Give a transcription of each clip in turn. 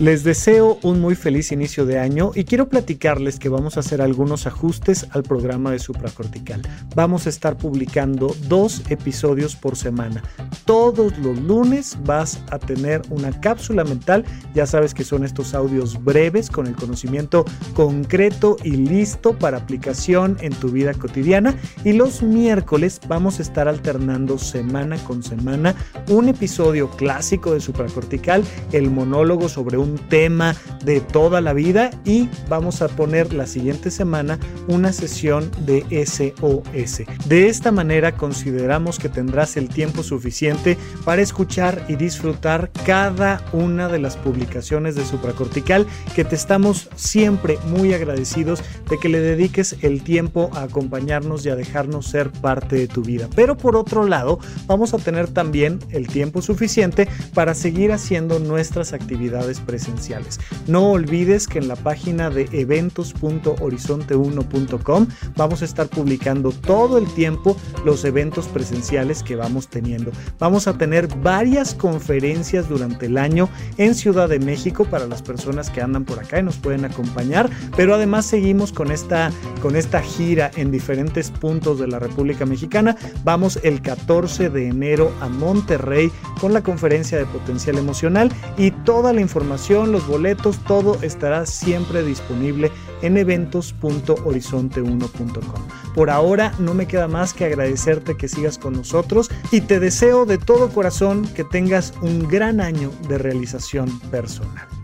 Les deseo un muy feliz inicio de año y quiero platicarles que vamos a hacer algunos ajustes al programa de supracortical. Vamos a estar publicando dos episodios por semana. Todos los lunes vas a tener una cápsula mental. Ya sabes que son estos audios breves con el conocimiento concreto y listo para aplicación en tu vida cotidiana. Y los miércoles vamos a estar alternando semana con semana un episodio clásico de supracortical, el monólogo sobre un tema de toda la vida y vamos a poner la siguiente semana una sesión de SOS. De esta manera consideramos que tendrás el tiempo suficiente para escuchar y disfrutar cada una de las publicaciones de supracortical que te estamos siempre muy agradecidos de que le dediques el tiempo a acompañarnos y a dejarnos ser parte de tu vida. Pero por otro lado, vamos a tener también el tiempo suficiente para seguir haciendo nuestras actividades No olvides que en la página de eventos.horizonte1.com vamos a estar publicando todo el tiempo los eventos presenciales que vamos teniendo. Vamos a tener varias conferencias durante el año en Ciudad de México para las personas que andan por acá y nos pueden acompañar, pero además seguimos con esta, con esta gira en diferentes puntos de la República Mexicana. Vamos el 14 de enero a Monterrey con la conferencia de potencial emocional y toda la información los boletos, todo estará siempre disponible en eventos.horizonte1.com. Por ahora no me queda más que agradecerte que sigas con nosotros y te deseo de todo corazón que tengas un gran año de realización personal.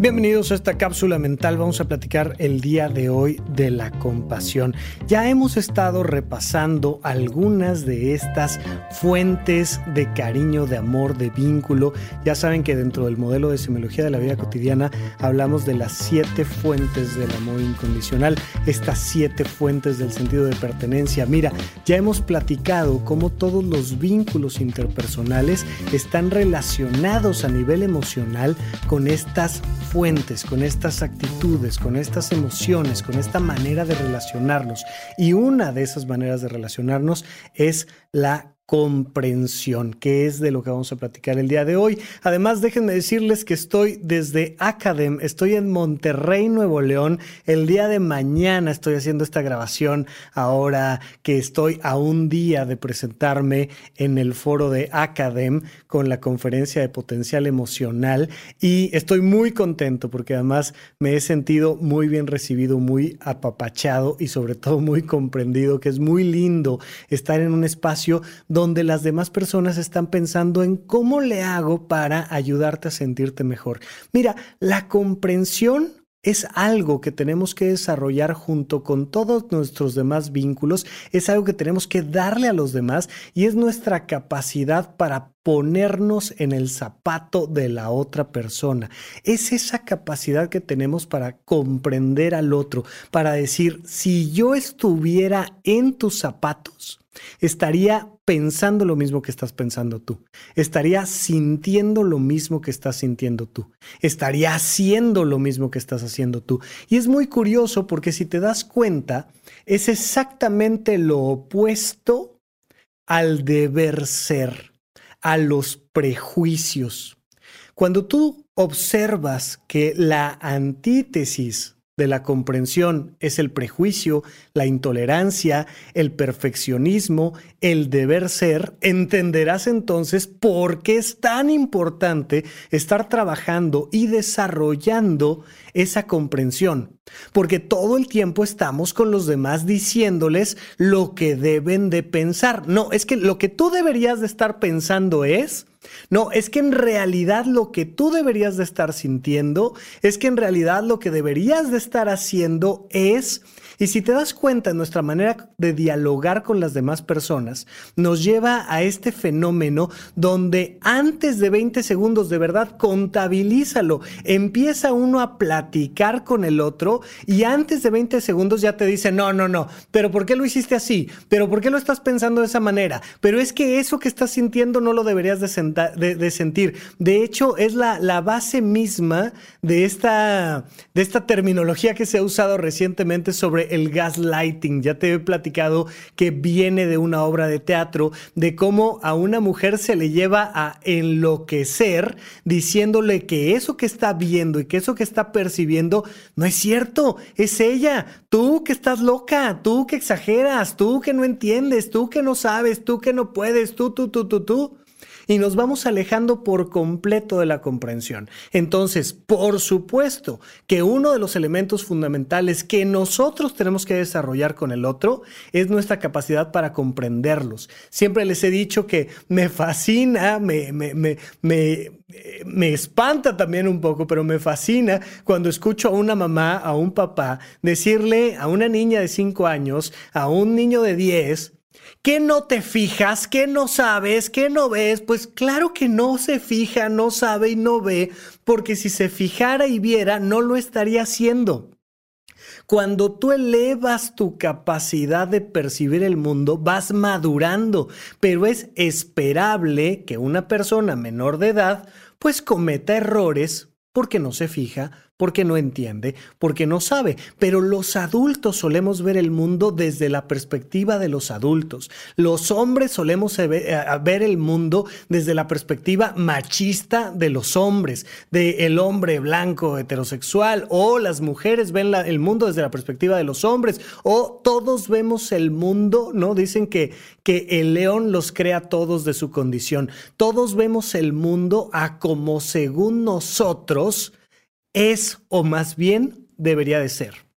Bienvenidos a esta cápsula mental. Vamos a platicar el día de hoy de la compasión. Ya hemos estado repasando algunas de estas fuentes de cariño, de amor, de vínculo. Ya saben que dentro del modelo de semiología de la vida cotidiana hablamos de las siete fuentes del amor incondicional, estas siete fuentes del sentido de pertenencia. Mira, ya hemos platicado cómo todos los vínculos interpersonales están relacionados a nivel emocional con estas fuentes, con estas actitudes, con estas emociones, con esta manera de relacionarnos. Y una de esas maneras de relacionarnos es la comprensión, que es de lo que vamos a platicar el día de hoy. Además, déjenme decirles que estoy desde Academ, estoy en Monterrey, Nuevo León. El día de mañana estoy haciendo esta grabación ahora que estoy a un día de presentarme en el foro de Academ con la conferencia de potencial emocional y estoy muy contento porque además me he sentido muy bien recibido, muy apapachado y sobre todo muy comprendido, que es muy lindo estar en un espacio donde donde las demás personas están pensando en cómo le hago para ayudarte a sentirte mejor. Mira, la comprensión es algo que tenemos que desarrollar junto con todos nuestros demás vínculos, es algo que tenemos que darle a los demás y es nuestra capacidad para ponernos en el zapato de la otra persona. Es esa capacidad que tenemos para comprender al otro, para decir, si yo estuviera en tus zapatos, estaría pensando lo mismo que estás pensando tú. Estaría sintiendo lo mismo que estás sintiendo tú. Estaría haciendo lo mismo que estás haciendo tú. Y es muy curioso porque si te das cuenta, es exactamente lo opuesto al deber ser, a los prejuicios. Cuando tú observas que la antítesis de la comprensión es el prejuicio, la intolerancia, el perfeccionismo, el deber ser, entenderás entonces por qué es tan importante estar trabajando y desarrollando esa comprensión. Porque todo el tiempo estamos con los demás diciéndoles lo que deben de pensar. No, es que lo que tú deberías de estar pensando es no, es que en realidad lo que tú deberías de estar sintiendo, es que en realidad lo que deberías de estar haciendo es y si te das cuenta, nuestra manera de dialogar con las demás personas nos lleva a este fenómeno donde antes de 20 segundos de verdad contabilízalo. Empieza uno a platicar con el otro y antes de 20 segundos ya te dice, no, no, no, pero ¿por qué lo hiciste así? ¿Pero por qué lo estás pensando de esa manera? Pero es que eso que estás sintiendo no lo deberías de sentir de, sentir. De hecho, es la, la base misma de esta, de esta terminología que se ha usado recientemente sobre el gaslighting. Ya te he platicado que viene de una obra de teatro, de cómo a una mujer se le lleva a enloquecer diciéndole que eso que está viendo y que eso que está percibiendo no es cierto, es ella. Tú que estás loca, tú que exageras, tú que no entiendes, tú que no sabes, tú que no puedes, tú, tú, tú, tú, tú y nos vamos alejando por completo de la comprensión. Entonces, por supuesto que uno de los elementos fundamentales que nosotros tenemos que desarrollar con el otro es nuestra capacidad para comprenderlos. Siempre les he dicho que me fascina, me, me, me, me espanta también un poco, pero me fascina cuando escucho a una mamá, a un papá, decirle a una niña de 5 años, a un niño de 10, ¿Qué no te fijas? ¿Qué no sabes? ¿Qué no ves? Pues claro que no se fija, no sabe y no ve, porque si se fijara y viera, no lo estaría haciendo. Cuando tú elevas tu capacidad de percibir el mundo, vas madurando, pero es esperable que una persona menor de edad pues cometa errores porque no se fija, porque no entiende, porque no sabe. Pero los adultos solemos ver el mundo desde la perspectiva de los adultos. Los hombres solemos ver el mundo desde la perspectiva machista de los hombres, de el hombre blanco heterosexual, o las mujeres ven el mundo desde la perspectiva de los hombres, o todos vemos el mundo, ¿no? Dicen que, que el león los crea todos de su condición. Todos vemos el mundo a como según nosotros es o más bien debería de ser.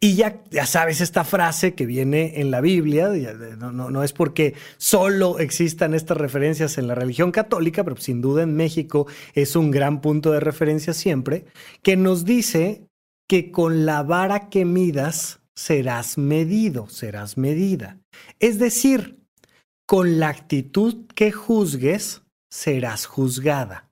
Y ya, ya sabes esta frase que viene en la Biblia, no, no, es porque solo existan estas referencias en la religión católica, pero sin duda en México es un gran punto de referencia siempre, que nos dice que con la vara que midas serás medido, serás medida. Es decir, con la actitud que juzgues, serás juzgada.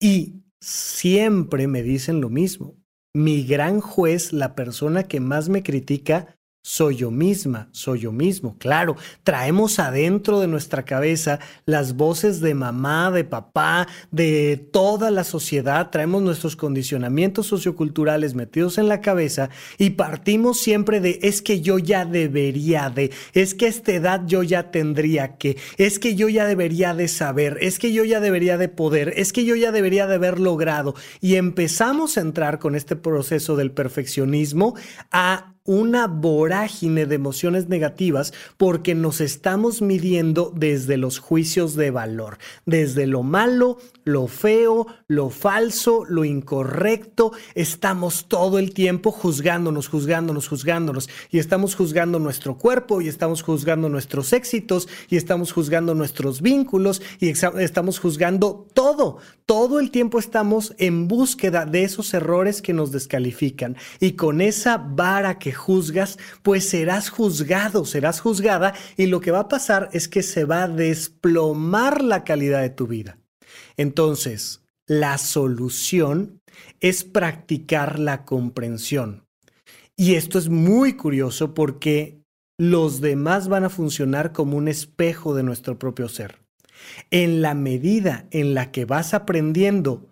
Y siempre me dicen lo mismo. Mi gran juez, la persona que más me critica, soy yo misma, soy yo mismo. Claro, traemos adentro de nuestra cabeza las voces de mamá, de papá, de toda la sociedad, traemos nuestros condicionamientos socioculturales metidos en la cabeza y partimos siempre de es que yo ya debería de, es que a esta edad yo ya tendría que, es que yo ya debería de saber, es que yo ya debería de poder, es que yo ya debería de haber logrado y empezamos a entrar con este proceso del perfeccionismo a una vorágine de emociones negativas porque nos estamos midiendo desde los juicios de valor, desde lo malo, lo feo, lo falso, lo incorrecto. Estamos todo el tiempo juzgándonos, juzgándonos, juzgándonos. Y estamos juzgando nuestro cuerpo y estamos juzgando nuestros éxitos y estamos juzgando nuestros vínculos y estamos juzgando todo. Todo el tiempo estamos en búsqueda de esos errores que nos descalifican. Y con esa vara que juzgas, pues serás juzgado, serás juzgada y lo que va a pasar es que se va a desplomar la calidad de tu vida. Entonces, la solución es practicar la comprensión. Y esto es muy curioso porque los demás van a funcionar como un espejo de nuestro propio ser. En la medida en la que vas aprendiendo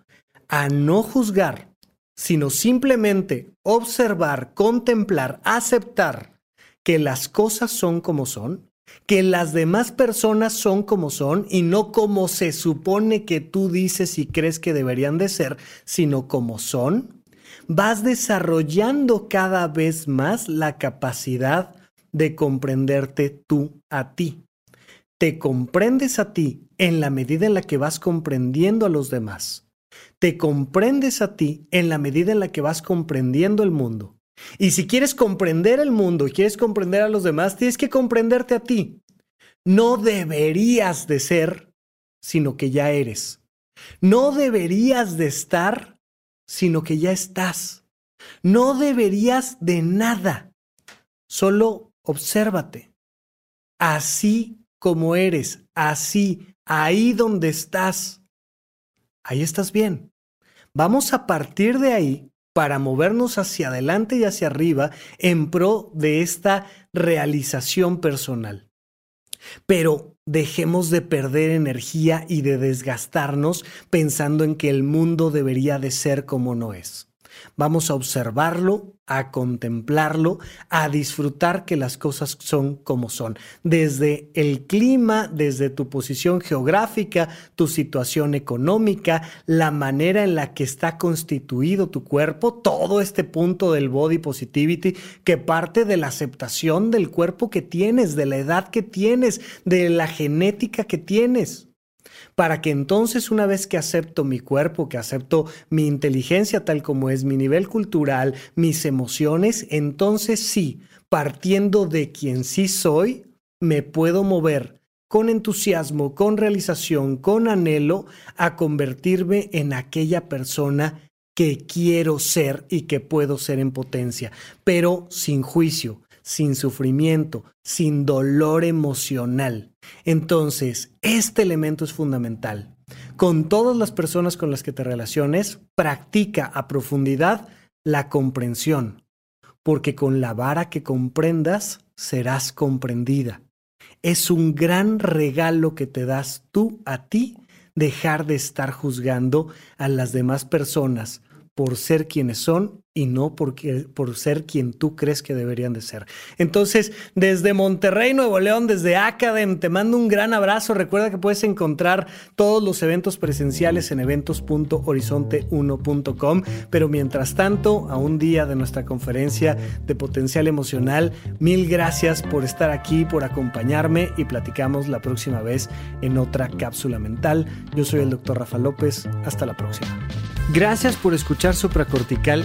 a no juzgar, sino simplemente observar, contemplar, aceptar que las cosas son como son, que las demás personas son como son y no como se supone que tú dices y crees que deberían de ser, sino como son, vas desarrollando cada vez más la capacidad de comprenderte tú a ti. Te comprendes a ti en la medida en la que vas comprendiendo a los demás. Te comprendes a ti en la medida en la que vas comprendiendo el mundo. Y si quieres comprender el mundo y quieres comprender a los demás, tienes que comprenderte a ti. No deberías de ser, sino que ya eres. No deberías de estar, sino que ya estás. No deberías de nada. Solo obsérvate. Así como eres, así, ahí donde estás. Ahí estás bien. Vamos a partir de ahí para movernos hacia adelante y hacia arriba en pro de esta realización personal. Pero dejemos de perder energía y de desgastarnos pensando en que el mundo debería de ser como no es. Vamos a observarlo, a contemplarlo, a disfrutar que las cosas son como son. Desde el clima, desde tu posición geográfica, tu situación económica, la manera en la que está constituido tu cuerpo, todo este punto del body positivity que parte de la aceptación del cuerpo que tienes, de la edad que tienes, de la genética que tienes para que entonces una vez que acepto mi cuerpo, que acepto mi inteligencia tal como es, mi nivel cultural, mis emociones, entonces sí, partiendo de quien sí soy, me puedo mover con entusiasmo, con realización, con anhelo, a convertirme en aquella persona que quiero ser y que puedo ser en potencia, pero sin juicio, sin sufrimiento, sin dolor emocional. Entonces, este elemento es fundamental. Con todas las personas con las que te relaciones, practica a profundidad la comprensión, porque con la vara que comprendas, serás comprendida. Es un gran regalo que te das tú a ti dejar de estar juzgando a las demás personas por ser quienes son y no porque, por ser quien tú crees que deberían de ser. Entonces, desde Monterrey, Nuevo León, desde Academ, te mando un gran abrazo. Recuerda que puedes encontrar todos los eventos presenciales en eventos.horizonte1.com. Pero mientras tanto, a un día de nuestra conferencia de potencial emocional, mil gracias por estar aquí, por acompañarme y platicamos la próxima vez en otra cápsula mental. Yo soy el doctor Rafa López. Hasta la próxima. Gracias por escuchar Supracortical.